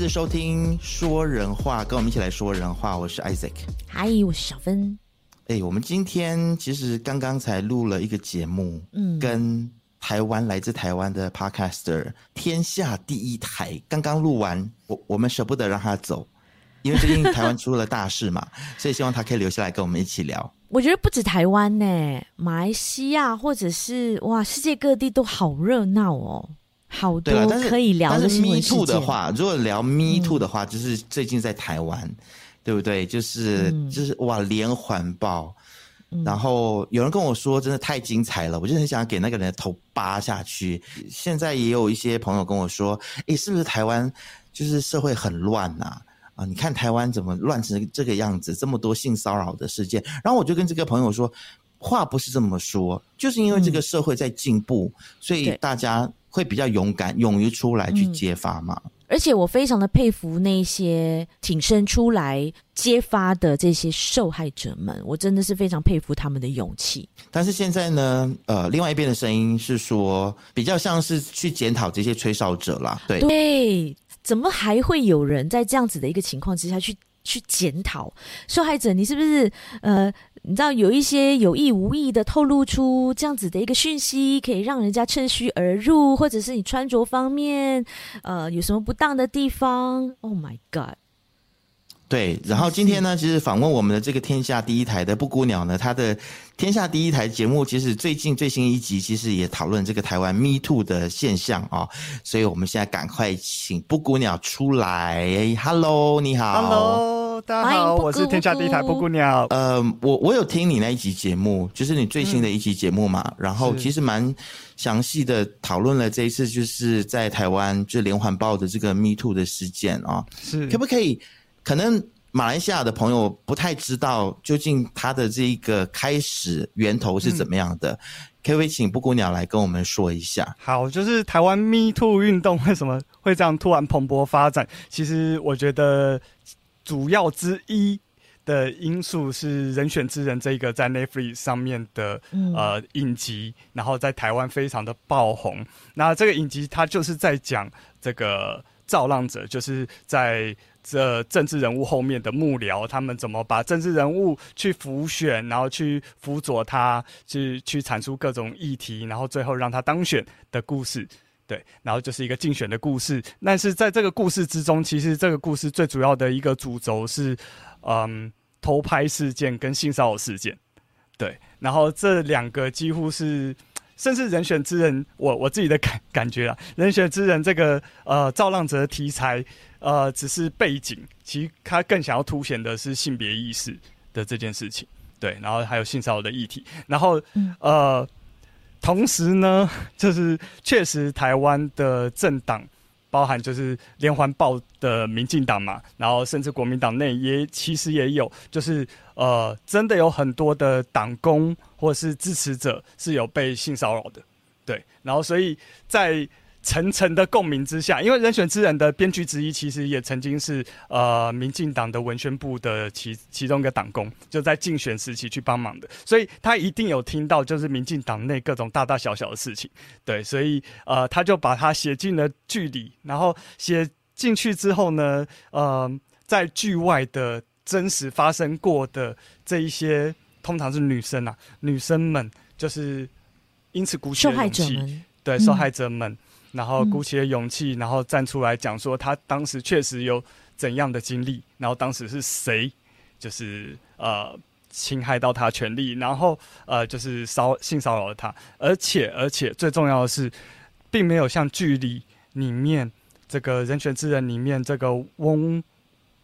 次收听说人话，跟我们一起来说人话。我是 Isaac，嗨，我是小芬。哎，我们今天其实刚刚才录了一个节目，嗯，跟台湾来自台湾的 Podcaster 天下第一台刚刚录完，我我们舍不得让他走，因为最近台湾出了大事嘛，所以希望他可以留下来跟我们一起聊。我觉得不止台湾呢，马来西亚或者是哇，世界各地都好热闹哦。好多可以聊的新闻。Me Too 的话，如果聊 Me Too 的话，嗯、就是最近在台湾，对不对？就是、嗯、就是哇，连环爆。嗯、然后有人跟我说，真的太精彩了，我就很想给那个人的头扒下去。现在也有一些朋友跟我说，诶，是不是台湾就是社会很乱呐？啊，你看台湾怎么乱成这个样子，这么多性骚扰的事件。然后我就跟这个朋友说，话不是这么说，就是因为这个社会在进步，嗯、所以大家。会比较勇敢，勇于出来去揭发嘛、嗯。而且我非常的佩服那些挺身出来揭发的这些受害者们，我真的是非常佩服他们的勇气。但是现在呢，呃，另外一边的声音是说，比较像是去检讨这些吹哨者啦。对对，怎么还会有人在这样子的一个情况之下去去检讨受害者？你是不是呃？你知道有一些有意无意的透露出这样子的一个讯息，可以让人家趁虚而入，或者是你穿着方面，呃，有什么不当的地方？Oh my god！对，然后今天呢，其实访问我们的这个天下第一台的布谷鸟呢，它的天下第一台节目，其实最近最新一集其实也讨论这个台湾 Me Too 的现象啊、哦，所以我们现在赶快请布谷鸟出来。Hello，你好。Hello。大家好，我是天下第一台布谷鸟。呃，我我有听你那一集节目，就是你最新的一集节目嘛，嗯、然后其实蛮详细的讨论了这一次就是在台湾就连环爆的这个 Me Too 的事件啊。是，可不可以？可能马来西亚的朋友不太知道究竟它的这一个开始源头是怎么样的，嗯、可不可以请布谷鸟来跟我们说一下？好，就是台湾 Me Too 运动为什么会这样突然蓬勃发展？其实我觉得。主要之一的因素是《人选之人》这个在 Netflix 上面的、嗯、呃影集，然后在台湾非常的爆红。那这个影集它就是在讲这个造浪者，就是在这政治人物后面的幕僚，他们怎么把政治人物去辅选，然后去辅佐他，去去产出各种议题，然后最后让他当选的故事。对，然后就是一个竞选的故事，但是在这个故事之中，其实这个故事最主要的一个主轴是，嗯，偷拍事件跟性骚扰事件。对，然后这两个几乎是，甚至人选之人，我我自己的感感觉啊，人选之人这个呃造浪者的题材，呃，只是背景，其实他更想要凸显的是性别意识的这件事情。对，然后还有性骚扰的议题，然后呃。同时呢，就是确实台湾的政党，包含就是连环爆的民进党嘛，然后甚至国民党内也其实也有，就是呃，真的有很多的党工或是支持者是有被性骚扰的，对，然后所以在。层层的共鸣之下，因为人选之人的编剧之一，其实也曾经是呃民进党的文宣部的其其中一个党工，就在竞选时期去帮忙的，所以他一定有听到就是民进党内各种大大小小的事情，对，所以呃他就把它写进了剧里，然后写进去之后呢，呃在剧外的真实发生过的这一些，通常是女生啊，女生们就是因此鼓起了勇气，对受害者们。嗯然后鼓起了勇气，然后站出来讲说他当时确实有怎样的经历，然后当时是谁，就是呃侵害到他权利，然后呃就是骚性骚扰了他，而且而且最重要的是，并没有像剧里里面这个人权之人里面这个翁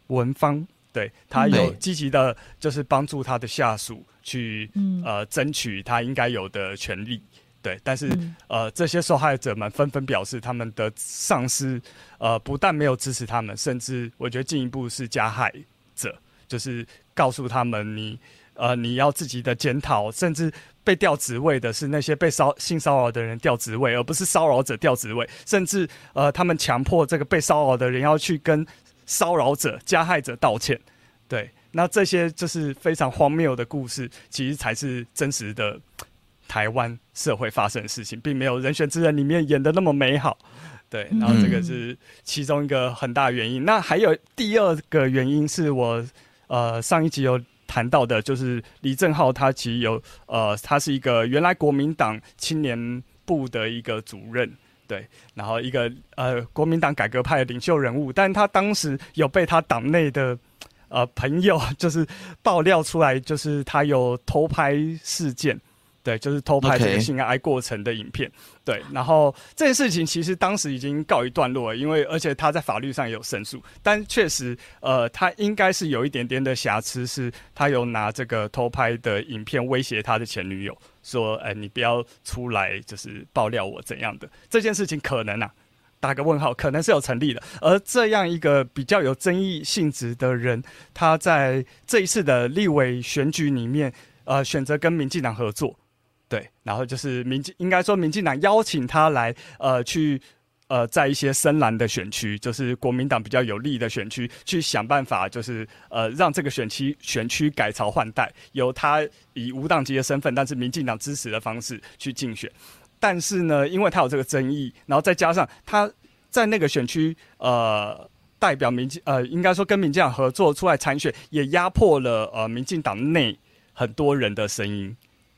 文芳，对他有积极的，就是帮助他的下属去呃争取他应该有的权利。对，但是、嗯、呃，这些受害者们纷纷表示，他们的上司呃，不但没有支持他们，甚至我觉得进一步是加害者，就是告诉他们你呃，你要自己的检讨，甚至被调职位的是那些被骚性骚扰的人调职位，而不是骚扰者调职位，甚至呃，他们强迫这个被骚扰的人要去跟骚扰者、加害者道歉。对，那这些就是非常荒谬的故事，其实才是真实的。台湾社会发生的事情，并没有人选之人里面演的那么美好，对，然后这个是其中一个很大原因。嗯、那还有第二个原因是我呃上一集有谈到的，就是李正浩他其实有呃他是一个原来国民党青年部的一个主任，对，然后一个呃国民党改革派的领袖人物，但他当时有被他党内的呃朋友就是爆料出来，就是他有偷拍事件。对，就是偷拍这个性爱过程的影片。对，然后这件事情其实当时已经告一段落了，因为而且他在法律上也有申诉，但确实，呃，他应该是有一点点的瑕疵，是他有拿这个偷拍的影片威胁他的前女友，说，哎，你不要出来，就是爆料我怎样的。这件事情可能啊，打个问号，可能是有成立的。而这样一个比较有争议性质的人，他在这一次的立委选举里面，呃，选择跟民进党合作。对，然后就是民进，应该说民进党邀请他来，呃，去，呃，在一些深蓝的选区，就是国民党比较有利的选区，去想办法，就是呃，让这个选区选区改朝换代，由他以无党籍的身份，但是民进党支持的方式去竞选。但是呢，因为他有这个争议，然后再加上他在那个选区，呃，代表民进，呃，应该说跟民进党合作出来参选，也压迫了呃民进党内很多人的声音。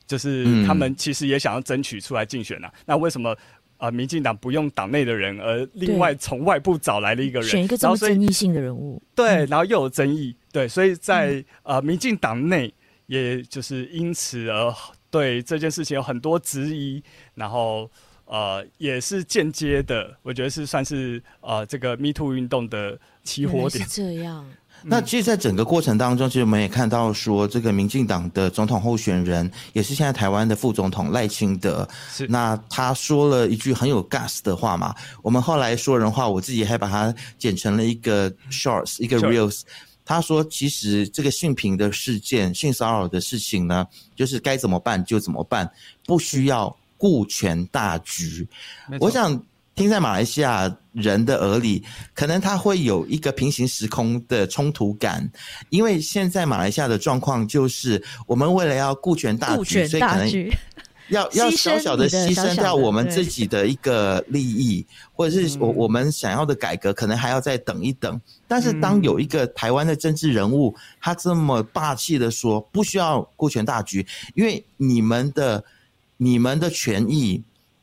就是他们其实也想要争取出来竞选呐、啊，嗯、那为什么呃民进党不用党内的人，而另外从外部找来了一个人，选一个这么争议性的人物？对，然后又有争议，对，所以在、嗯、呃民进党内，也就是因此而对这件事情有很多质疑，然后呃也是间接的，我觉得是算是呃这个 Me Too 运动的起火点。是这样。那其实，在整个过程当中，其实我们也看到说，这个民进党的总统候选人，也是现在台湾的副总统赖清德，是那他说了一句很有 gas 的话嘛。我们后来说人话，我自己还把它剪成了一个 shorts，一个 reels。他说，其实这个性平的事件、性骚扰的事情呢，就是该怎么办就怎么办，不需要顾全大局。我想。听在马来西亚人的耳里，可能他会有一个平行时空的冲突感，因为现在马来西亚的状况就是，我们为了要顾全大局，所以可能要要小小的牺牲掉我们自己的一个利益，或者是我我们想要的改革，可能还要再等一等。但是当有一个台湾的政治人物，他这么霸气的说，不需要顾全大局，因为你们的你们的权益。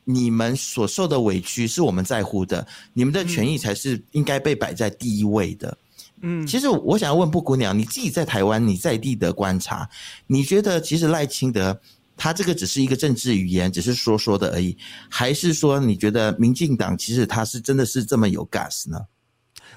你们所受的委屈是我们在乎的，你们的权益才是应该被摆在第一位的。嗯，其实我想要问布谷鸟，你自己在台湾你在地的观察，你觉得其实赖清德他这个只是一个政治语言，只是说说的而已，还是说你觉得民进党其实他是真的是这么有 gas 呢？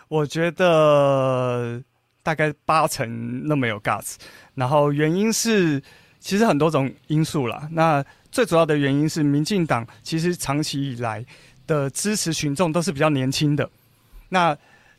我觉得大概八成那么有 gas，然后原因是其实很多种因素啦。那最主要的原因是，民进党其实长期以来的支持群众都是比较年轻的。那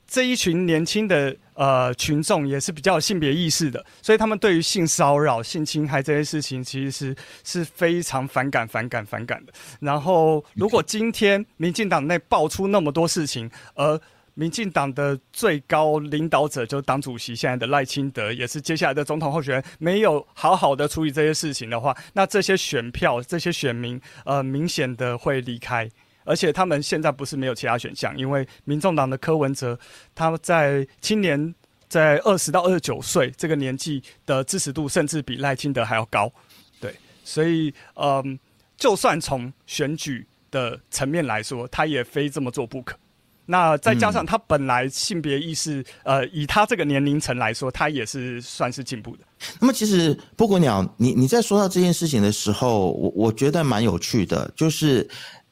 这一群年轻的呃群众也是比较有性别意识的，所以他们对于性骚扰、性侵害这些事情，其实是是非常反感、反感、反感的。然后，如果今天民进党内爆出那么多事情，而民进党的最高领导者就是党主席，现在的赖清德，也是接下来的总统候选人，没有好好的处理这些事情的话，那这些选票、这些选民，呃，明显的会离开。而且他们现在不是没有其他选项，因为民众党的柯文哲，他在青年在二十到二十九岁这个年纪的支持度，甚至比赖清德还要高。对，所以，嗯、呃，就算从选举的层面来说，他也非这么做不可。那再加上他本来性别意识，嗯、呃，以他这个年龄层来说，他也是算是进步的。那么，其实布谷鸟，你你在说到这件事情的时候，我我觉得蛮有趣的，就是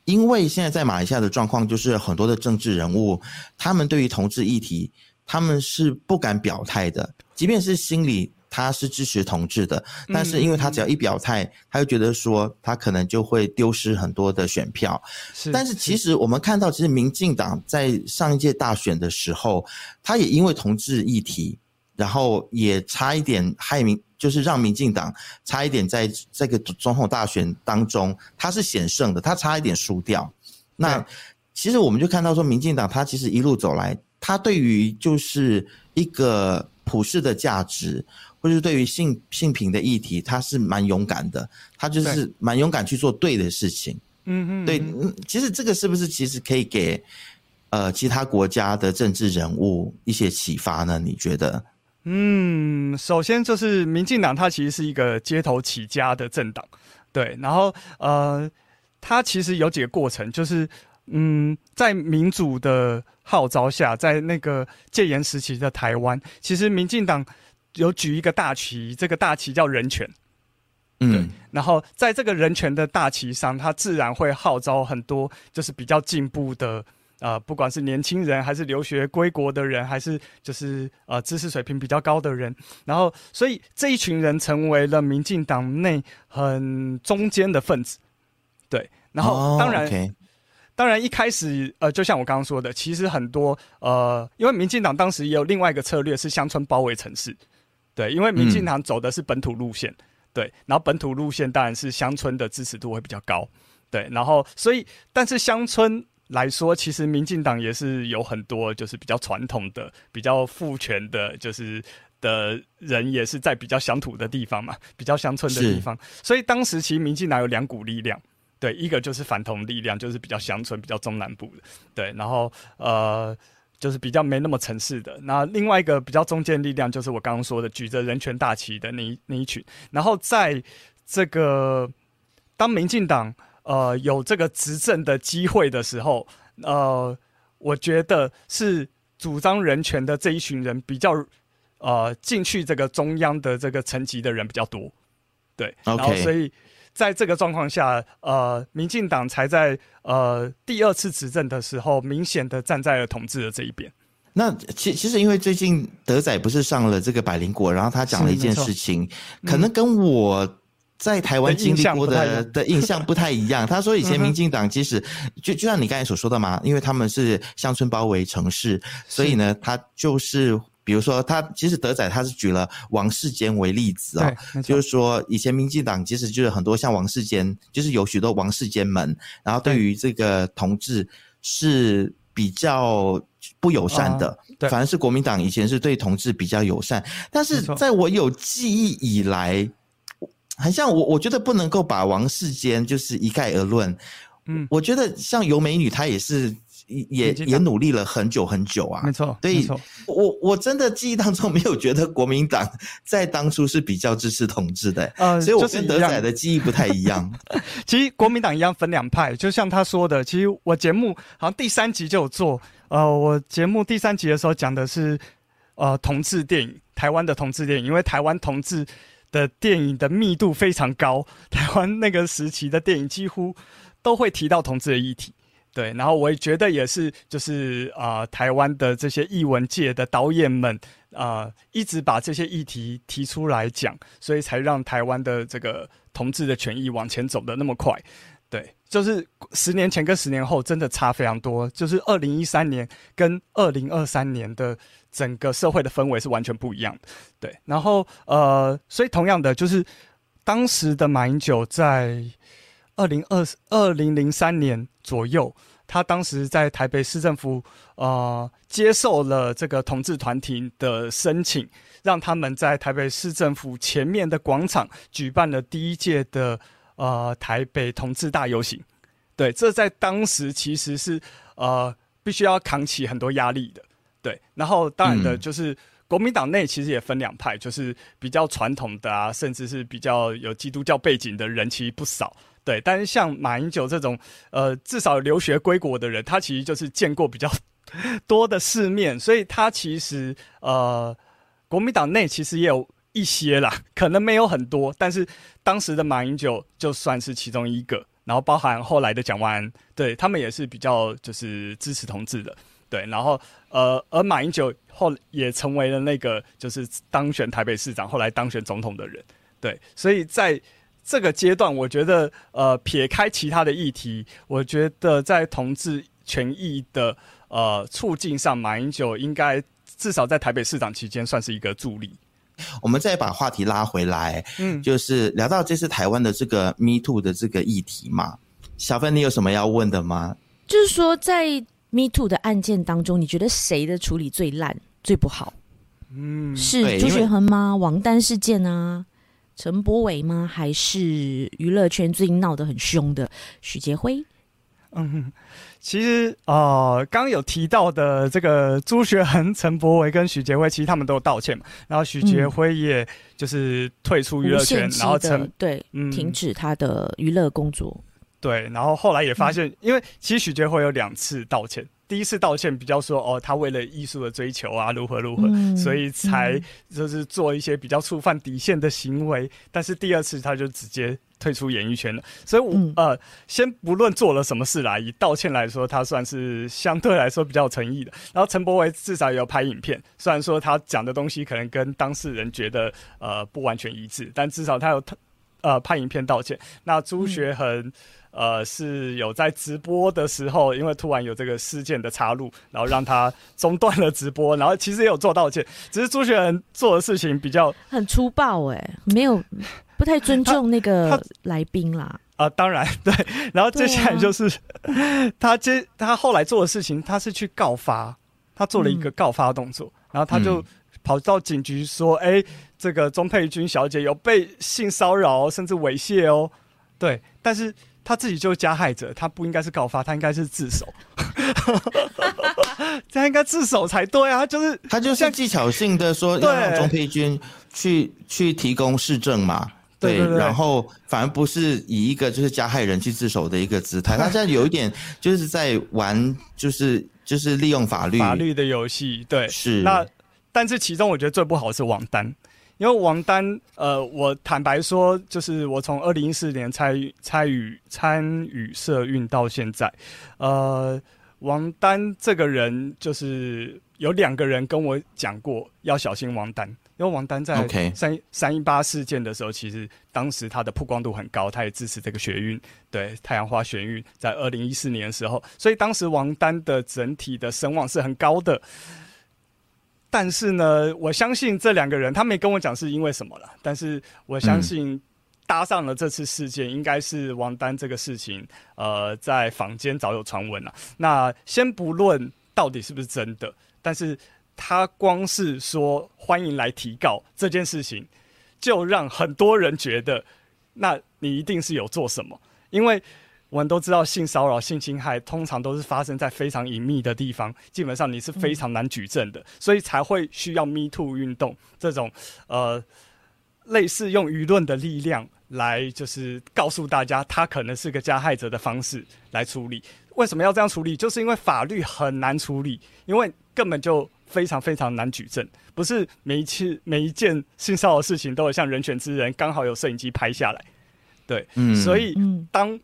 因为现在在马来西亚的状况，就是很多的政治人物，他们对于同志议题，他们是不敢表态的，即便是心里。他是支持同志的，但是因为他只要一表态，嗯、他就觉得说他可能就会丢失很多的选票。是，但是其实我们看到，其实民进党在上一届大选的时候，他也因为同志议题，然后也差一点害民，就是让民进党差一点在这个总统大选当中，他是险胜的，他差一点输掉。那其实我们就看到说，民进党他其实一路走来，他对于就是一个普世的价值。或是对于性性平的议题，他是蛮勇敢的，他就是蛮勇敢去做对的事情。嗯嗯，对，嗯，其实这个是不是其实可以给呃其他国家的政治人物一些启发呢？你觉得？嗯，首先就是民进党，它其实是一个街头起家的政党，对，然后呃，它其实有几个过程，就是嗯，在民主的号召下，在那个戒严时期的台湾，其实民进党有举一个大旗，这个大旗叫人权，嗯，对，然后在这个人权的大旗上，它自然会号召很多就是比较进步的。呃，不管是年轻人，还是留学归国的人，还是就是呃知识水平比较高的人，然后所以这一群人成为了民进党内很中间的分子，对。然后当然，当然一开始呃，就像我刚刚说的，其实很多呃，因为民进党当时也有另外一个策略是乡村包围城市，对，因为民进党走的是本土路线，嗯、对，然后本土路线当然是乡村的支持度会比较高，对，然后所以但是乡村。来说，其实民进党也是有很多就是比较传统的、比较父权的，就是的人也是在比较乡土的地方嘛，比较乡村的地方。所以当时其实民进党有两股力量，对，一个就是反同力量，就是比较乡村、比较中南部的，对，然后呃，就是比较没那么城市的。那另外一个比较中间力量，就是我刚刚说的举着人权大旗的那一那一群。然后在这个当民进党。呃，有这个执政的机会的时候，呃，我觉得是主张人权的这一群人比较，呃，进去这个中央的这个层级的人比较多，对.然后所以在这个状况下，呃，民进党才在呃第二次执政的时候，明显的站在了统治的这一边。那其其实因为最近德仔不是上了这个百灵果，然后他讲了一件事情，可能跟我。在台湾经历过的的印象不太一样。他说以前民进党其实就就像你刚才所说的嘛，因为他们是乡村包围城市，所以呢，他就是比如说他其实德仔他是举了王世坚为例子啊，就是说以前民进党其实就是很多像王世坚，就是有许多王世坚们，然后对于这个同志是比较不友善的，反而是国民党以前是对同志比较友善，但是在我有记忆以来。很像我，我觉得不能够把王世坚就是一概而论。嗯，我觉得像尤美女，她也是也也努力了很久很久啊。没错，对，没错。我我真的记忆当中没有觉得国民党在当初是比较支持同志的。呃，所以我跟德仔的记忆不太一样。其实国民党一样分两派，就像他说的，其实我节目好像第三集就有做。呃，我节目第三集的时候讲的是呃同志电影，台湾的同志电影，因为台湾同志。的电影的密度非常高，台湾那个时期的电影几乎都会提到同志的议题，对，然后我也觉得也是，就是啊、台湾的这些艺文界的导演们啊、一直把这些议题提出来讲，所以才让台湾的这个同志的权益往前走的那么快，对，就是十年前跟十年后真的差非常多，就是二零一三年跟二零二三年的。整个社会的氛围是完全不一样的，对。然后呃，所以同样的，就是当时的马英九在二零二二零零三年左右，他当时在台北市政府呃接受了这个同志团体的申请，让他们在台北市政府前面的广场举办了第一届的呃台北同志大游行。对，这在当时其实是呃必须要扛起很多压力的。对，然后当然的，就是国民党内其实也分两派，就是比较传统的啊，甚至是比较有基督教背景的人其实不少。对，但是像马英九这种，呃，至少留学归国的人，他其实就是见过比较 多的世面，所以他其实呃，国民党内其实也有一些啦，可能没有很多，但是当时的马英九就算是其中一个，然后包含后来的蒋万安，对，他们也是比较就是支持同志的。对，然后呃，而马英九后也成为了那个就是当选台北市长，后来当选总统的人。对，所以在这个阶段，我觉得呃，撇开其他的议题，我觉得在同志权益的呃促进上，马英九应该至少在台北市长期间算是一个助力。我们再把话题拉回来，嗯，就是聊到这次台湾的这个 Me Too 的这个议题嘛，小芬，你有什么要问的吗？就是说在。Me Too 的案件当中，你觉得谁的处理最烂、最不好？嗯，是朱学恒吗？王丹事件啊，陈柏伟吗？还是娱乐圈最近闹得很凶的许杰辉？嗯，其实呃，刚刚有提到的这个朱学恒、陈柏伟跟许杰辉，其实他们都有道歉嘛。然后许杰辉也就是退出娱乐圈，然后陈对、嗯、停止他的娱乐工作。对，然后后来也发现，嗯、因为其实许杰辉有两次道歉。第一次道歉比较说哦，他为了艺术的追求啊，如何如何，嗯、所以才就是做一些比较触犯底线的行为。嗯、但是第二次他就直接退出演艺圈了。所以我，我、嗯、呃，先不论做了什么事来，以道歉来说，他算是相对来说比较有诚意的。然后陈柏维至少也有拍影片，虽然说他讲的东西可能跟当事人觉得呃不完全一致，但至少他有他呃拍影片道歉。那朱学恒。嗯呃，是有在直播的时候，因为突然有这个事件的插入，然后让他中断了直播，然后其实也有做道歉，只是朱学恒做的事情比较很粗暴，哎，没有不太尊重 那个来宾啦。啊、呃，当然对，然后接下来就是、啊、他接他后来做的事情，他是去告发，他做了一个告发动作，嗯、然后他就跑到警局说，哎、欸，这个钟佩君小姐有被性骚扰甚至猥亵哦，对，但是。他自己就是加害者，他不应该是告发，他应该是自首。他应该自首才对啊！他就是他就是技巧性的说要让钟佩君去去提供市政嘛，对，对对对，然后反而不是以一个就是加害人去自首的一个姿态。他现在有一点就是在玩，就是就是利用法律法律的游戏。对，是那，但是其中我觉得最不好是王丹。因为王丹，呃，我坦白说，就是我从二零一四年参与参与参与社运到现在，呃，王丹这个人就是有两个人跟我讲过要小心王丹，因为王丹在三三一八事件的时候，其实当时他的曝光度很高，他也支持这个学运，对太阳花学运，在二零一四年的时候，所以当时王丹的整体的声望是很高的。但是呢，我相信这两个人，他没跟我讲是因为什么了。但是我相信搭上了这次事件，应该是王丹这个事情，呃，在坊间早有传闻了。那先不论到底是不是真的，但是他光是说欢迎来提告这件事情，就让很多人觉得，那你一定是有做什么，因为。我们都知道，性骚扰、性侵害通常都是发生在非常隐秘的地方，基本上你是非常难举证的，所以才会需要 Me Too 运动这种呃类似用舆论的力量来，就是告诉大家他可能是个加害者的方式来处理。为什么要这样处理？就是因为法律很难处理，因为根本就非常非常难举证，不是每一次每一件性骚扰的事情都有像人权之人刚好有摄影机拍下来，对，嗯，所以当。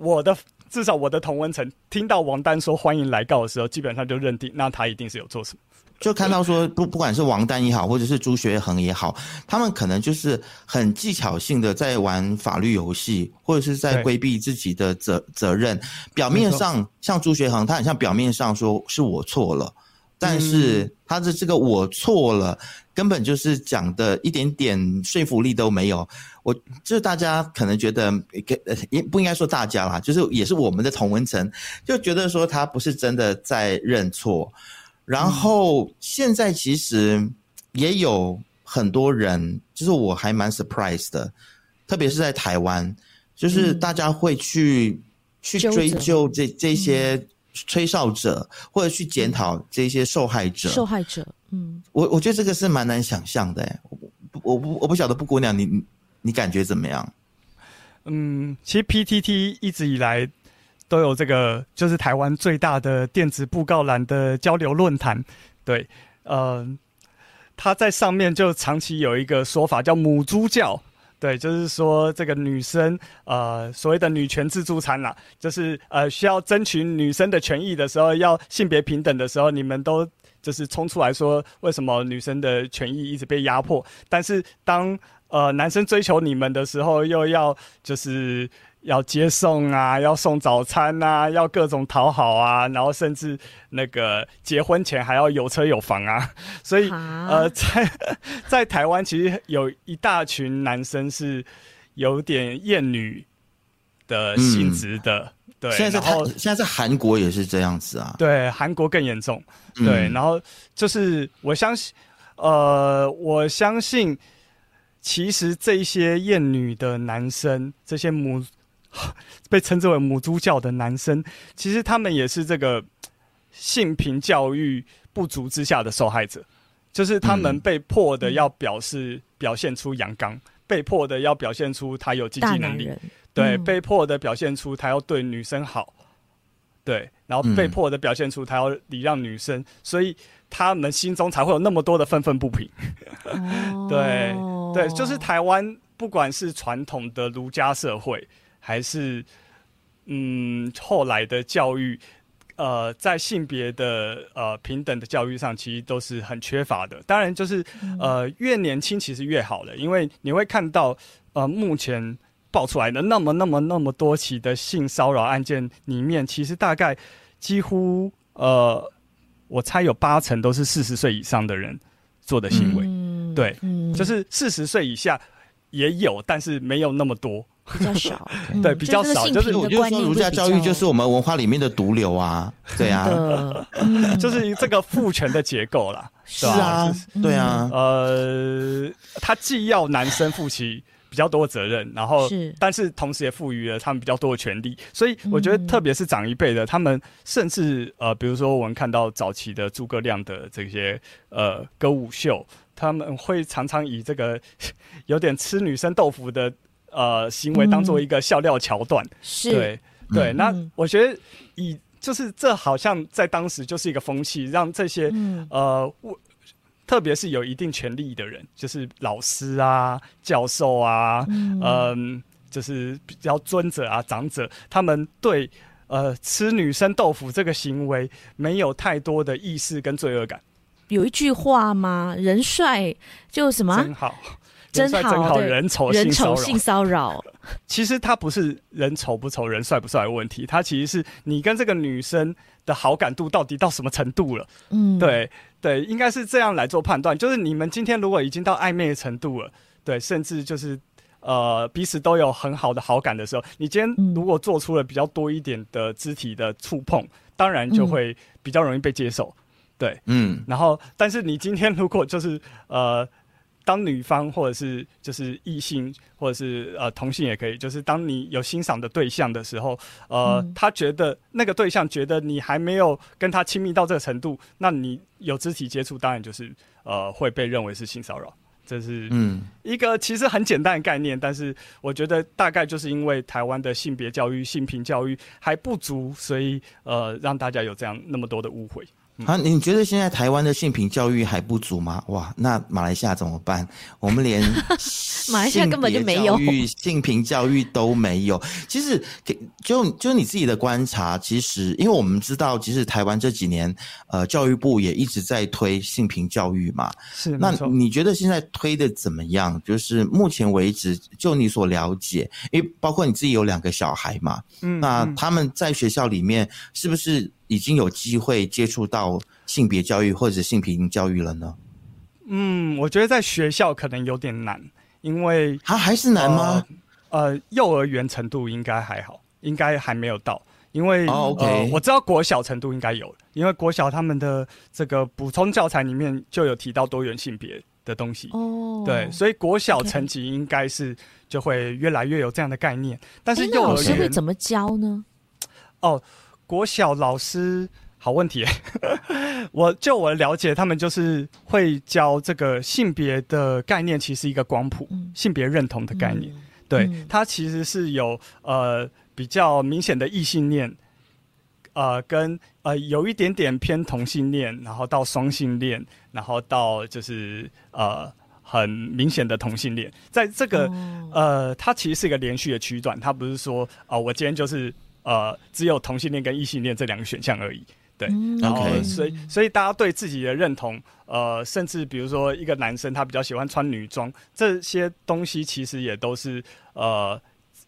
我的至少我的同文层听到王丹说欢迎来告的时候，基本上就认定那他一定是有做什么。就看到说不不管是王丹也好，或者是朱学恒也好，他们可能就是很技巧性的在玩法律游戏，或者是在规避自己的责责任。表面上像朱学恒，他很像表面上说是我错了。但是他的这个我错了，根本就是讲的一点点说服力都没有。我就是大家可能觉得，也不应该说大家啦，就是也是我们的同文层，就觉得说他不是真的在认错。然后现在其实也有很多人，就是我还蛮 surprised 的，特别是在台湾，就是大家会去去追究这这些。吹哨者，或者去检讨这些受害者，受害者，嗯，我我觉得这个是蛮难想象的，我不我不我不晓得布姑娘，你你感觉怎么样？嗯，其实 PTT 一直以来都有这个，就是台湾最大的电子布告栏的交流论坛，对，呃，他在上面就长期有一个说法叫母猪教。对，就是说这个女生，呃，所谓的女权自助餐啦，就是呃，需要争取女生的权益的时候，要性别平等的时候，你们都就是冲出来说，为什么女生的权益一直被压迫？但是当呃男生追求你们的时候，又要就是。要接送啊，要送早餐啊，要各种讨好啊，然后甚至那个结婚前还要有车有房啊，所以呃，在 在台湾其实有一大群男生是有点厌女的性质的，嗯、对。现在在现在在韩国也是这样子啊，对，韩国更严重，对。嗯、然后就是我相信，呃，我相信其实这一些厌女的男生，这些母 被称之为母猪教的男生，其实他们也是这个性平教育不足之下的受害者，就是他们被迫的要表示表现出阳刚，嗯、被迫的要表现出他有经济能力，对，嗯、被迫的表现出他要对女生好，对，然后被迫的表现出他要礼让女生，嗯、所以他们心中才会有那么多的愤愤不平。哦、对对，就是台湾，不管是传统的儒家社会，还是嗯后来的教育。呃，在性别的呃平等的教育上，其实都是很缺乏的。当然，就是呃越年轻其实越好了，因为你会看到呃目前爆出来的那么那么那么多起的性骚扰案件里面，其实大概几乎呃我猜有八成都是四十岁以上的人做的行为。嗯、对，嗯、就是四十岁以下也有，但是没有那么多。比较少，对，比较少，就是我就说儒家教育就是我们文化里面的毒瘤啊，对啊，就是这个父权的结构啦，是啊，对啊，呃，他既要男生负起比较多的责任，然后，但是同时也赋予了他们比较多的权利，所以我觉得特别是长一辈的，他们甚至呃，比如说我们看到早期的诸葛亮的这些呃歌舞秀，他们会常常以这个有点吃女生豆腐的。呃，行为当做一个笑料桥段，嗯、是对对。那我觉得以就是这好像在当时就是一个风气，让这些、嗯、呃，特别是有一定权力的人，就是老师啊、教授啊，嗯、呃，就是比较尊者啊、长者，他们对呃吃女生豆腐这个行为没有太多的意识跟罪恶感。有一句话吗？人帅就什么？真好。真好，真好，人丑人丑性骚扰。其实他不是人丑不丑，人帅不帅的问题，他其实是你跟这个女生的好感度到底到什么程度了。嗯，对对，应该是这样来做判断。就是你们今天如果已经到暧昧的程度了，对，甚至就是呃彼此都有很好的好感的时候，你今天如果做出了比较多一点的肢体的触碰，当然就会比较容易被接受。对，嗯，然后但是你今天如果就是呃。当女方或者是就是异性或者是呃同性也可以，就是当你有欣赏的对象的时候，呃，嗯、他觉得那个对象觉得你还没有跟他亲密到这个程度，那你有肢体接触，当然就是呃会被认为是性骚扰。这是嗯一个其实很简单的概念，但是我觉得大概就是因为台湾的性别教育、性平教育还不足，所以呃让大家有这样那么多的误会。啊，你觉得现在台湾的性平教育还不足吗？哇，那马来西亚怎么办？我们连 马来西亚根本就没有性平教育都没有。其实，就就你自己的观察，其实因为我们知道，其实台湾这几年，呃，教育部也一直在推性平教育嘛。是，那你觉得现在推的怎么样？就是目前为止，就你所了解，因为包括你自己有两个小孩嘛，嗯，那他们在学校里面是不是？已经有机会接触到性别教育或者性平教育了呢？嗯，我觉得在学校可能有点难，因为啊还是难吗？呃，呃幼儿园程度应该还好，应该还没有到，因为、oh, OK，呃、我知道国小程度应该有，因为国小他们的这个补充教材里面就有提到多元性别的东西哦，oh, 对，所以国小层级应该是就会越来越有这样的概念，但是幼儿园会怎么教呢？哦。国小老师，好问题。我就我了解，他们就是会教这个性别的概念，其实一个光谱，嗯、性别认同的概念。嗯、对，嗯、它其实是有呃比较明显的异性恋，呃跟呃有一点点偏同性恋，然后到双性恋，然后到就是呃很明显的同性恋。在这个、哦、呃，它其实是一个连续的区段，它不是说啊、呃，我今天就是。呃，只有同性恋跟异性恋这两个选项而已，对。嗯、然后，所以，所以大家对自己的认同，呃，甚至比如说一个男生他比较喜欢穿女装，这些东西其实也都是呃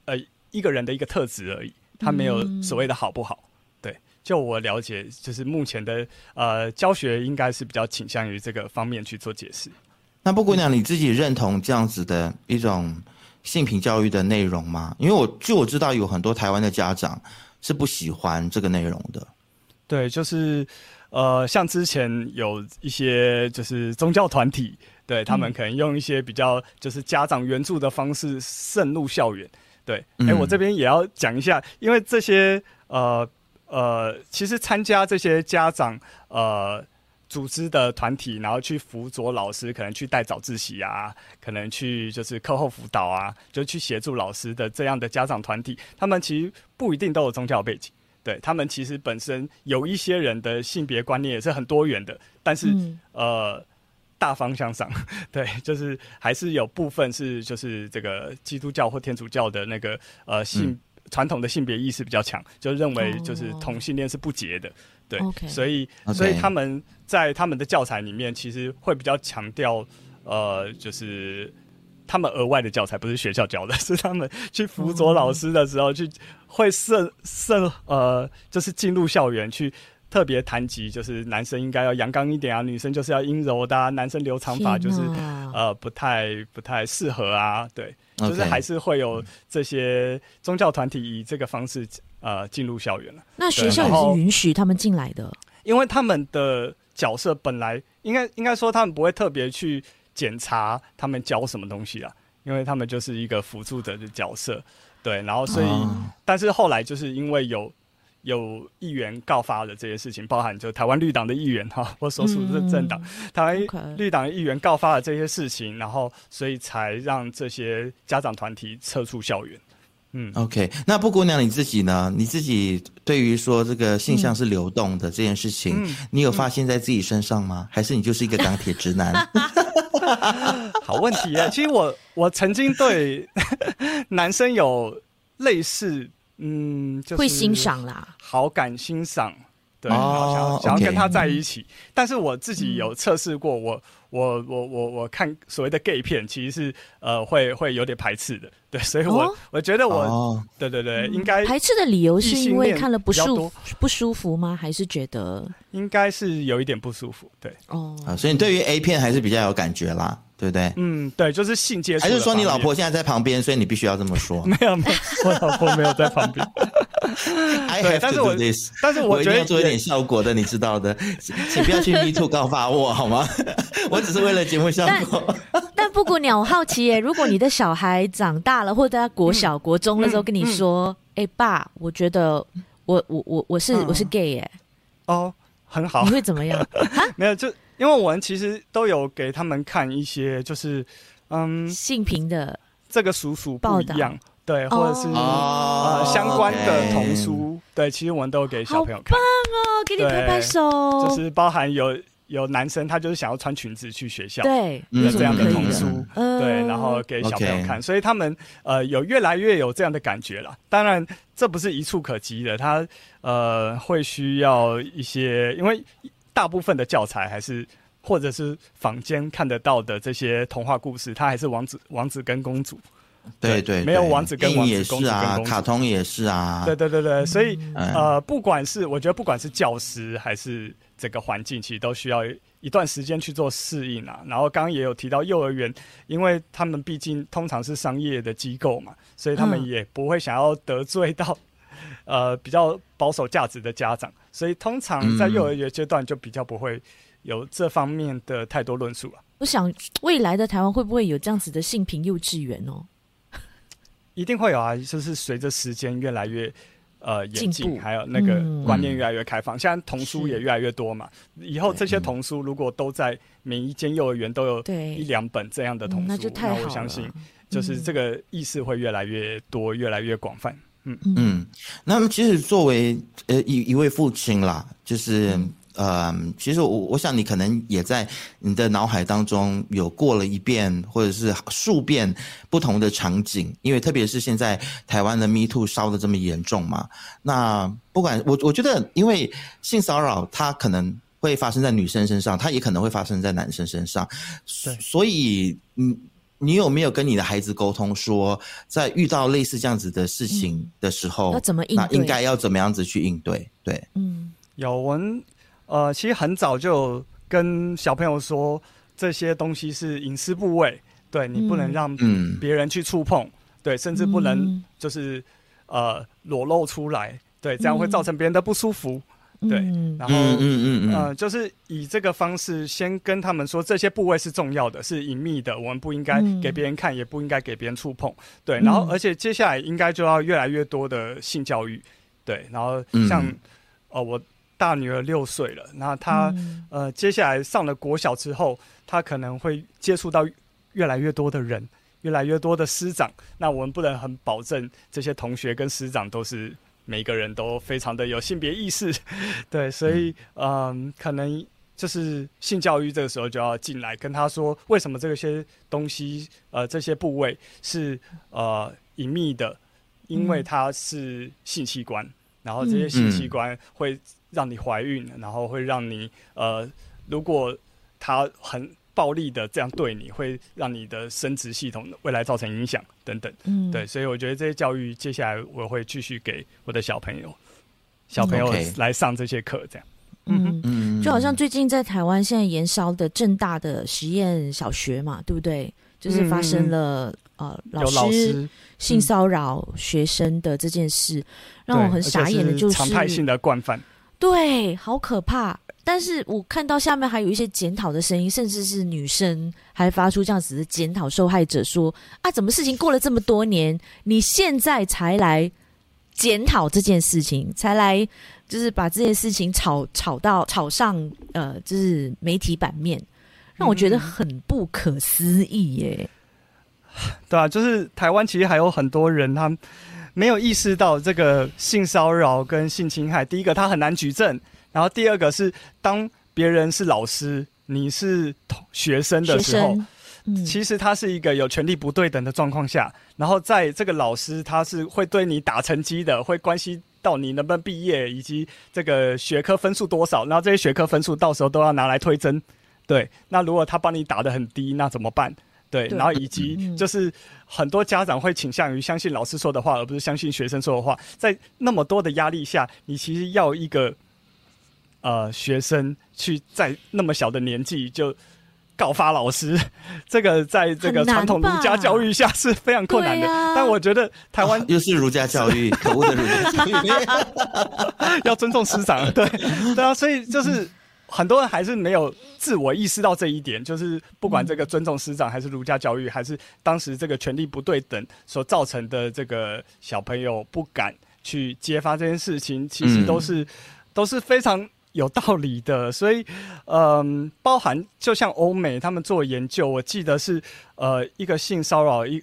呃一个人的一个特质而已，他没有所谓的好不好。嗯、对，就我了解，就是目前的呃教学应该是比较倾向于这个方面去做解释。那布姑娘，你自己认同这样子的一种？性平教育的内容吗？因为我据我知道，有很多台湾的家长是不喜欢这个内容的。对，就是呃，像之前有一些就是宗教团体，对他们可能用一些比较就是家长援助的方式渗入校园。对，哎、我这边也要讲一下，因为这些呃呃，其实参加这些家长呃。组织的团体，然后去辅佐老师，可能去带早自习啊，可能去就是课后辅导啊，就去协助老师的这样的家长团体，他们其实不一定都有宗教背景，对他们其实本身有一些人的性别观念也是很多元的，但是、嗯、呃大方向上，对，就是还是有部分是就是这个基督教或天主教的那个呃性、嗯、传统的性别意识比较强，就认为就是同性恋是不洁的。对，Okay. 所以所以他们在他们的教材里面，其实会比较强调，呃，就是他们额外的教材不是学校教的，是他们去辅佐老师的时候去会设设呃，就是进入校园去特别谈及，就是男生应该要阳刚一点啊，女生就是要阴柔的啊，男生留长发就是呃不太不太适合啊，对.就是还是会有这些宗教团体以这个方式。呃，进入校园了。那学校也是允许他们进来的，因为他们的角色本来应该应该说他们不会特别去检查他们教什么东西啊，因为他们就是一个辅助者的角色，对。然后所以，哦、但是后来就是因为有有议员告发了这些事情，包含就台湾绿党的议员哈，我所属的政党、嗯、台湾绿党的议员告发了这些事情，然后所以才让这些家长团体撤出校园。嗯，OK，那布姑娘你自己呢？你自己对于说这个性向是流动的这件事情，嗯、你有发现在自己身上吗？嗯、还是你就是一个钢铁直男？好问题啊！其实我我曾经对 男生有类似，嗯，就是、会欣赏啦，好感欣赏，对，哦、想要想要跟他在一起。嗯、但是我自己有测试过我。我我我我看所谓的 gay 片，其实是呃会会有点排斥的，对，所以我、哦、我觉得我，哦、对对对，应该排斥的理由是因为看了不舒不舒服吗？还是觉得？应该是有一点不舒服，对，哦，啊，所以你对于 A 片还是比较有感觉啦，对不对？嗯，对，就是性接触，还是说你老婆现在在旁边，所以你必须要这么说？没 有没有，我老婆没有在旁边。对，但是我但是我觉得我要做一点效果的，你知道的，请不要去 Me Too 告发我好吗？我只是为了节目效果。但，但布谷鸟，我好奇耶，如果你的小孩长大了，或者在国小、国中的时候跟你说：“哎、爸，我觉得我我我我是、嗯、我是 gay 耶。”哦，很好。你会怎么样？没有，就因为我们其实都有给他们看一些，就是嗯，性平的这个叔叔不一样。对，或者是、哦、呃相关的童书，okay. 对，其实我们都有给小朋友看。棒哦，给你拍拍手。就是包含有有男生，他就是想要穿裙子去学校，对，有这样的童书，嗯、对，然后给小朋友看.所以他们呃有越来越有这样的感觉了。当然，这不是一触可及的，他呃会需要一些，因为大部分的教材还是或者是坊间看得到的这些童话故事，它还是王子王子跟公主。对对，对，没有王子跟王子，也是啊，卡通也是啊。对对对对，所以、嗯、呃，不管是我觉得，不管是教师还是这个环境，其实都需要一段时间去做适应啊。然后刚刚也有提到幼儿园，因为他们毕竟通常是商业的机构嘛，所以他们也不会想要得罪到、嗯、呃比较保守价值的家长，所以通常在幼儿园阶段就比较不会有这方面的太多论述了。我想未来的台湾会不会有这样子的性平幼稚园哦？一定会有啊，就是随着时间越来越呃演进，还有那个观念越来越开放，嗯、现在童书也越来越多嘛。以后这些童书如果都在每一间幼儿园都有一两本这样的童书，那就太好了。那我相信，就是这个意识会越来越多，越来越广泛。嗯嗯，那么其实作为呃一一位父亲啦，就是。嗯呃，其实我我想你可能也在你的脑海当中有过了一遍或者是数遍不同的场景，因为特别是现在台湾的 Me Too 烧的这么严重嘛。那不管我我觉得，因为性骚扰它可能会发生在女生身上，它也可能会发生在男生身上。对，所以你你有没有跟你的孩子沟通说，在遇到类似这样子的事情的时候，嗯、要怎么应对？那应该要怎么样子去应对？对，嗯，有我们。呃，其实很早就跟小朋友说，这些东西是隐私部位，对，你不能让别人去触碰，嗯、对，甚至不能就是呃裸露出来，对，这样会造成别人的不舒服，对，嗯、然后嗯嗯嗯呃，就是以这个方式先跟他们说，这些部位是重要的，是隐秘的，我们不应该给别人看，嗯、也不应该给别人触碰。对，然后而且接下来应该就要越来越多的性教育。对，然后像、嗯、呃，我大女儿六岁了，那她、嗯、呃，接下来上了国小之后，她可能会接触到越来越多的人。越来越多的师长，那我们不能很保证这些同学跟师长都是每个人都非常的有性别意识，对，所以嗯、呃，可能就是性教育这个时候就要进来跟他说，为什么这些东西呃这些部位是呃隐秘的，因为它是性器官，然后这些性器官会让你怀孕，然后会让你呃如果它很。暴力的这样对你会让你的生殖系统未来造成影响等等，嗯，对，所以我觉得这些教育接下来我会继续给我的小朋友，小朋友来上这些课，这样，嗯。嗯，就好像最近在台湾现在延烧的正大的实验小学嘛，对不对？就是发生了、嗯、呃老师，性骚扰学生的这件事，嗯、让我很傻眼的就是常态性的惯犯，对，好可怕。但是我看到下面还有一些检讨的声音，甚至是女生还发出这样子的检讨受害者说：“啊，怎么事情过了这么多年，你现在才来检讨这件事情，才来就是把这件事情炒炒到炒上呃，就是媒体版面，让我觉得很不可思议耶。”对啊，就是台湾其实还有很多人他没有意识到这个性骚扰跟性侵害，第一个他很难举证。然后第二个是，当别人是老师，你是学生的时候，嗯、其实他是一个有权利不对等的状况下。然后在这个老师，他是会对你打成绩的，会关系到你能不能毕业，以及这个学科分数多少。然后这些学科分数到时候都要拿来推甄。对，那如果他帮你打得很低，那怎么办？对，对然后以及就是很多家长会倾向于相信老师说的话，而不是相信学生说的话。在那么多的压力下，你其实要一个。呃，学生去在那么小的年纪就告发老师，这个在这个传统儒家教育下是非常困难的。啊、但我觉得台湾、哦、又是儒家教育，可恶的儒家教育，要尊重师长。对对啊，所以就是很多人还是没有自我意识到这一点，就是不管这个尊重师长，还是儒家教育，还是当时这个权力不对等所造成的这个小朋友不敢去揭发这件事情，其实都是、嗯、都是非常。有道理的，所以，嗯，包含就像欧美他们做研究，我记得是，呃，一个性骚扰一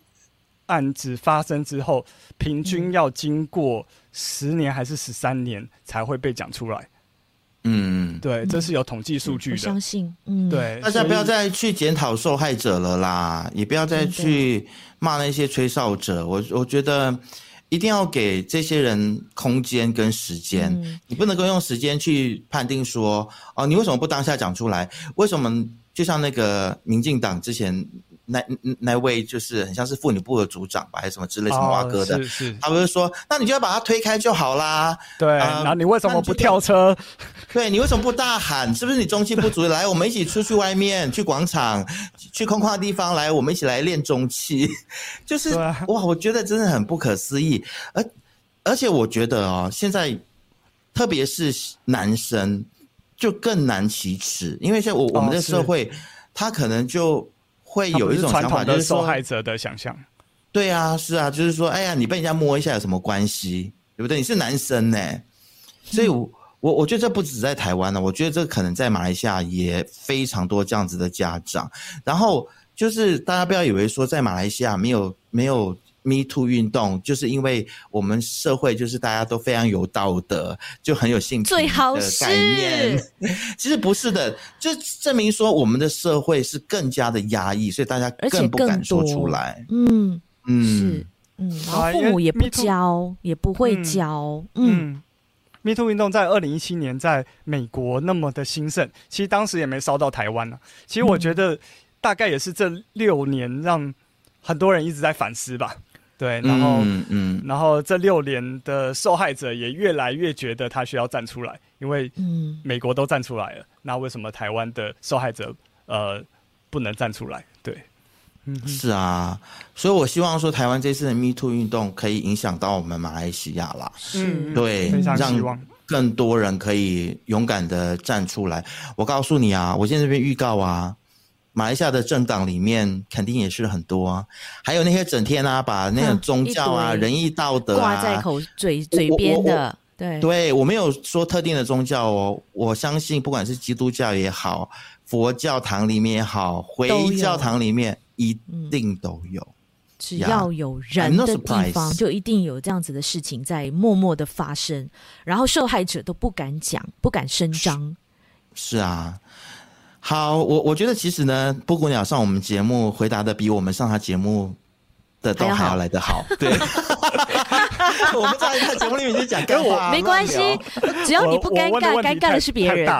案子发生之后，平均要经过十年还是十三年才会被讲出来。嗯，对，这是有统计数据的。相信，嗯，对，大家不要再去检讨受害者了啦，也不要再去骂那些吹哨者。我我觉得。一定要给这些人空间跟时间，嗯、你不能够用时间去判定说，哦，你为什么不当下讲出来？为什么就像那个民进党之前那那位就是很像是妇女部的组长吧，还是什么之类什么挖哥的，哦、是是他不是说，那你就要把他推开就好啦。对，嗯、然后你为什么不跳车？对，你为什么不大喊？是不是你中气不足？来，我们一起出去外面，去广场，去空旷的地方，来，我们一起来练中气。就是、啊、哇，我觉得真的很不可思议。而而且我觉得哦，现在特别是男生就更难启齿，因为像我、哦、我们的社会，他可能就会有一种想法，就是受害者的想象。对啊，是啊，就是说，哎呀，你被人家摸一下有什么关系？对不对？你是男生呢，所以我。嗯我我觉得这不止在台湾呢，我觉得这可能在马来西亚也非常多这样子的家长。然后就是大家不要以为说在马来西亚没有没有 Me Too 运动，就是因为我们社会就是大家都非常有道德，就很有性平的概念。其实不是的，就证明说我们的社会是更加的压抑，所以大家更不敢说出来。嗯嗯是嗯，然后父母也不教，也不会教。嗯。嗯 Me Too 运动在二零一七年在美国那么的兴盛，其实当时也没烧到台湾呢。其实我觉得大概也是这六年让很多人一直在反思吧。对，然后嗯，嗯然后这六年的受害者也越来越觉得他需要站出来，因为嗯，美国都站出来了，那为什么台湾的受害者呃不能站出来？对。嗯是啊，所以我希望说台湾这次的 Me Too 运动可以影响到我们马来西亚啦。嗯，对，非常希望更多人可以勇敢的站出来。我告诉你啊，我现在这边预告啊，马来西亚的政党里面肯定也是很多啊，还有那些整天啊把那种宗教啊、仁义道德啊挂在口嘴嘴边的。对，对我没有说特定的宗教哦，我相信不管是基督教也好，佛教堂里面也好，回教堂里面一定都有。只要有人的地方，就一定有这样子的事情在默默的发生，然后受害者都不敢讲，不敢声张。是啊，好，我我觉得其实呢，布谷鸟上我们节目回答的比我们上他节目的都还要来得好。对，我们在他节目里面就讲跟我没关系，只要你不尴尬，尴尬的是别人。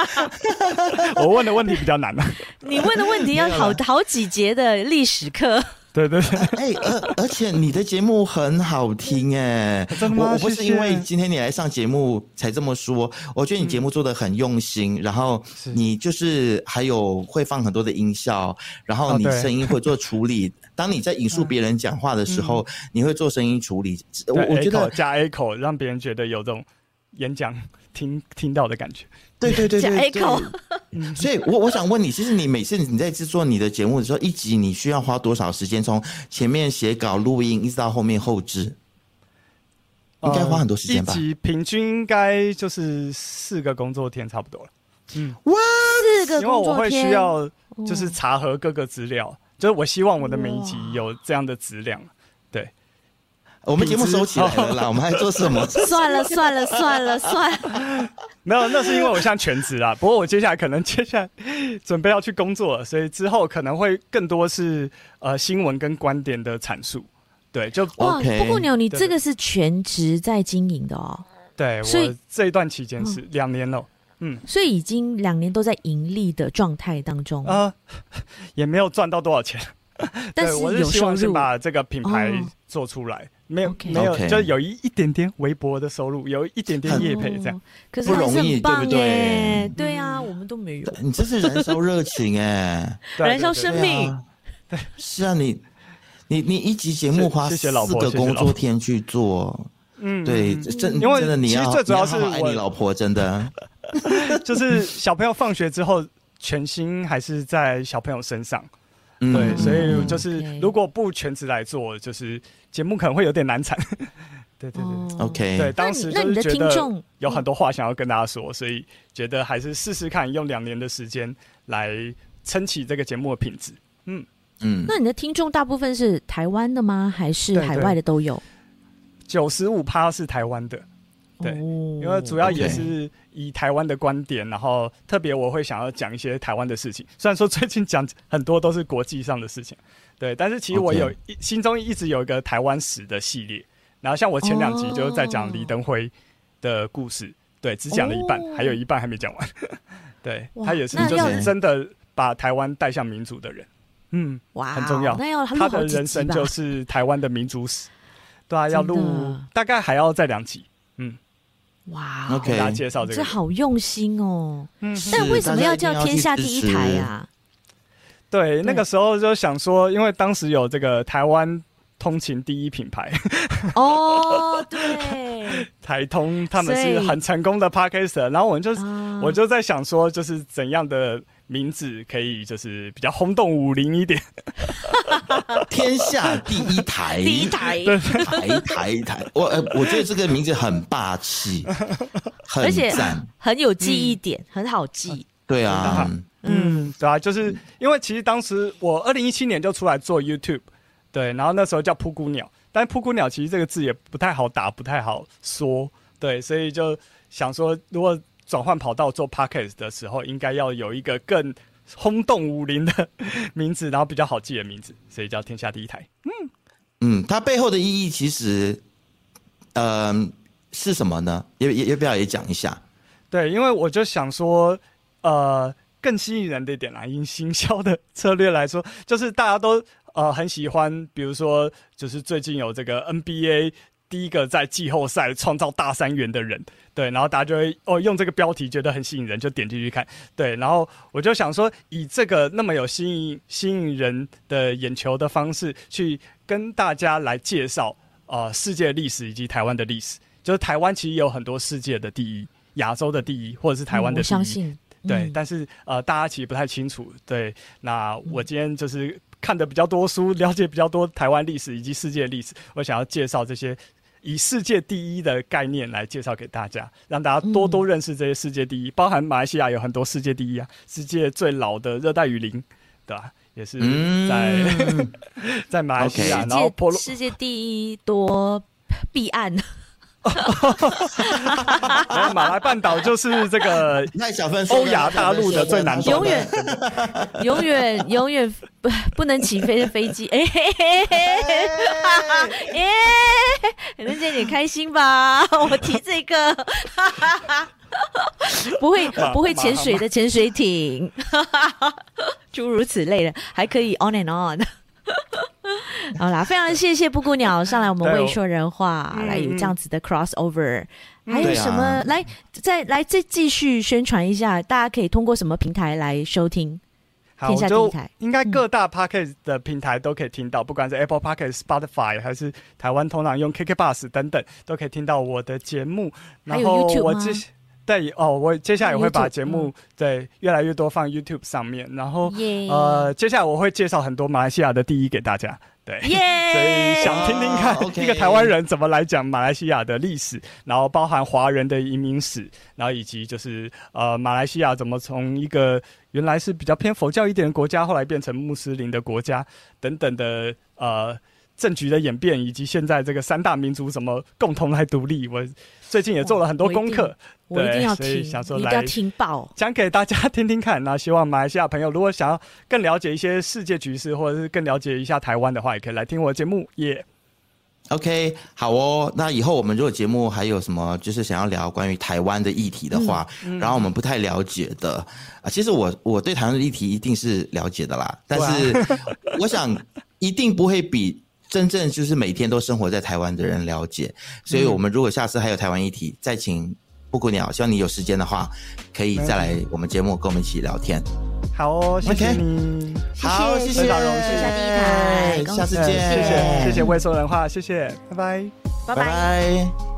我问的问题比较难啊，你问的问题要好好几节的历史课。对对对，哎，而而且你的节目很好听哎，我我不是因为今天你来上节目才这么说，我觉得你节目做的很用心，然后你就是还有会放很多的音效，然后你声音会做处理，当你在引述别人讲话的时候，你会做声音处理，我我觉得加 echo 让别人觉得有这种演讲听听到的感觉。对对对对对，所以我我想问你，其实你每次你在制作你的节目的时候，一集你需要花多少时间？从前面写稿、录音，一直到后面后置，应该花很多时间吧？一集平均应该就是四个工作天差不多了。嗯，哇，四个工作天，因为我会需要就是查核各个资料，就是我希望我的每一集有这样的质量。我们节目收起来了啦，我们还做什么？算了算了算了算了，没有，那是因为我现在全职啦。不过我接下来可能接下来准备要去工作了，所以之后可能会更多是呃新闻跟观点的阐述。对，就哇，布谷鸟，你这个是全职在经营的哦。对，所以这一段期间是两年了，嗯，所以已经两年都在盈利的状态当中啊，也没有赚到多少钱，但是有收入，把这个品牌做出来。没有没有，就有一一点点微薄的收入，有一点点业配这样，可是不容易，对不对？对啊，我们都没有。你这是燃烧热情哎，燃烧生命。对，是啊，你你你一集节目花四个工作天去做，嗯，对，真真的你要，最主要是爱你老婆，真的，就是小朋友放学之后，全心还是在小朋友身上。对，所以就是如果不全职来做，就是节目可能会有点难产。对对对，OK。对，当时就是觉得有很多话想要跟大家说，所以觉得还是试试看，用两年的时间来撑起这个节目的品质。嗯嗯。那你的听众大部分是台湾的吗？还是海外的都有？九十五趴是台湾的。对，因为主要也是以台湾的观点，然后特别我会想要讲一些台湾的事情。虽然说最近讲很多都是国际上的事情，对，但是其实我有一心中一直有一个台湾史的系列。然后像我前两集就是在讲李登辉的故事，对，只讲了一半，还有一半还没讲完。对，他也是就是真的把台湾带向民主的人，嗯，哇，很重要。他的人生就是台湾的民主史，对啊，要录大概还要再两集，嗯。哇，OK，给大家介绍这个，这好用心哦。嗯，但为什么要叫天下第一台呀？对，那个时候就想说，因为当时有这个台湾通勤第一品牌。哦，对，台通他们是很成功的 Podcaster，然后我们就我就在想说，就是怎样的。名字可以就是比较轰动武林一点，天下第一台，第一台，台台台，我呃，我觉得这个名字很霸气，很赞，很有记忆点，很好记。对啊，嗯，对啊，就是因为其实当时我二零一七年就出来做 YouTube，对，然后那时候叫扑谷鸟，但扑谷鸟其实这个字也不太好打，不太好说，对，所以就想说如果。转换跑道做 Podcast 的时候，应该要有一个更轰动武林的名字，然后比较好记的名字，所以叫天下第一台。嗯嗯，它背后的意义其实，嗯、呃，是什么呢？也也要不要也讲一下？对，因为我就想说，呃，更吸引人的一点来，因行销的策略来说，就是大家都呃很喜欢，比如说，就是最近有这个 NBA。第一个在季后赛创造大三元的人，对，然后大家就会哦用这个标题觉得很吸引人，就点进去看，对，然后我就想说，以这个那么有吸引吸引人的眼球的方式，去跟大家来介绍啊、呃、世界历史以及台湾的历史，就是台湾其实有很多世界的第一、亚洲的第一，或者是台湾的第一。我相信。对，嗯、但是呃，大家其实不太清楚。对，那我今天就是看的比较多书，了解比较多台湾历史以及世界历史。我想要介绍这些以世界第一的概念来介绍给大家，让大家多多认识这些世界第一。嗯、包含马来西亚有很多世界第一啊，世界最老的热带雨林，对吧？也是在、嗯、在马来西亚，Okay 然后婆罗世界第一多 避案。马来半岛就是这个欧亚大陆的最南端，永远永远永远不不能起飞的飞机。哎嘿嘿嘿，哎，人家你开心吧？我提这个，不会不会潜水的潜水艇，诸如此类的，还可以 on and on。好啦，非常谢谢布谷鸟上来我们未说人话，来有这样子的 crossover，还有什么？来再来再继续宣传一下，大家可以通过什么平台来收听？天下第一台，应该各大 podcast 的平台都可以听到，不管是 Apple Podcast、Spotify 还是台湾通常用 KKBus 等等，都可以听到我的节目。还有 YouTube 吗？对哦，我接下来也会把节目对越来越多放 YouTube 上面，然后呃，接下来我会介绍很多马来西亚的第一给大家。对! 所以想听听看一个台湾人怎么来讲马来西亚的历史，然后包含华人的移民史，然后以及就是呃马来西亚怎么从一个原来是比较偏佛教一点的国家，后来变成穆斯林的国家等等的呃政局的演变，以及现在这个三大民族怎么共同来独立。我最近也做了很多功课。我一定要听，想说来一定要听报，讲给大家听听看。那希望马来西亚朋友如果想要更了解一些世界局势，或者是更了解一下台湾的话，也可以来听我的节目。耶、yeah、，OK，好哦。那以后我们如果节目还有什么，就是想要聊关于台湾的议题的话，嗯、然后我们不太了解的啊，嗯、其实我我对台湾的议题一定是了解的啦。但是我想一定不会比真正就是每天都生活在台湾的人了解。所以我们如果下次还有台湾议题，再请。布谷鸟，希望你有时间的话，可以再来我们节目跟我们一起聊天。好哦，谢谢你，好，谢谢，谢谢。第一台，下次见，谢谢，谢谢未说人话，谢谢，拜拜，拜拜。